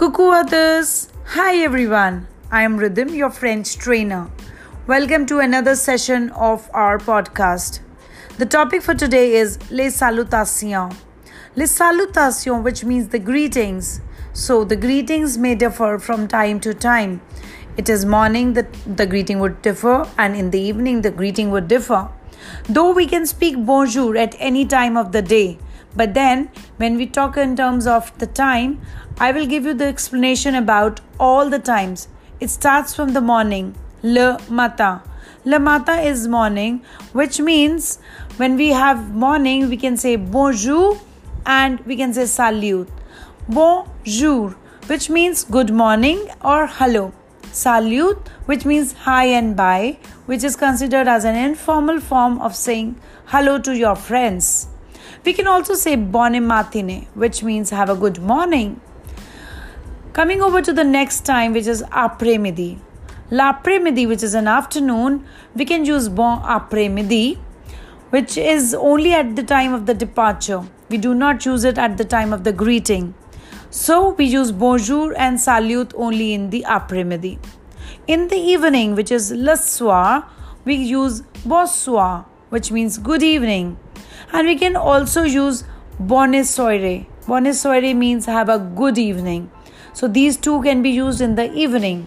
Coucou others! Hi everyone! I am Rhythm, your French trainer. Welcome to another session of our podcast. The topic for today is Les Salutations. Les Salutations, which means the greetings. So the greetings may differ from time to time. It is morning that the greeting would differ, and in the evening the greeting would differ. Though we can speak bonjour at any time of the day, but then when we talk in terms of the time, I will give you the explanation about all the times. It starts from the morning, le matin. Le matin is morning, which means when we have morning, we can say bonjour and we can say salut. Bonjour, which means good morning or hello. Salut, which means hi and bye, which is considered as an informal form of saying hello to your friends. We can also say bonne matinée, which means have a good morning. Coming over to the next time, which is après-midi. L'après-midi, which is an afternoon, we can use bon après-midi, which is only at the time of the departure. We do not use it at the time of the greeting. So we use bonjour and salut only in the après-midi. In the evening, which is le soir, we use bonsoir, which means good evening. And we can also use bonne soirée. Bonne soirée means have a good evening. So these two can be used in the evening.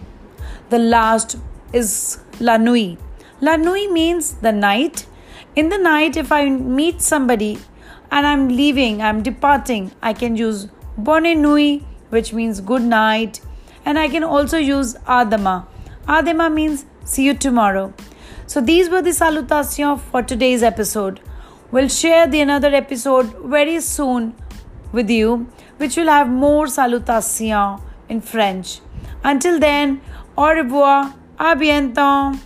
The last is la nuit. La nuit means the night. In the night, if I meet somebody and I'm leaving, I'm departing, I can use bonne nuit, which means good night. And I can also use à demain. Adama means see you tomorrow. So these were the salutations for today's episode. We'll share the another episode very soon with you, which will have more salutations in French. Until then, au revoir, à bientôt.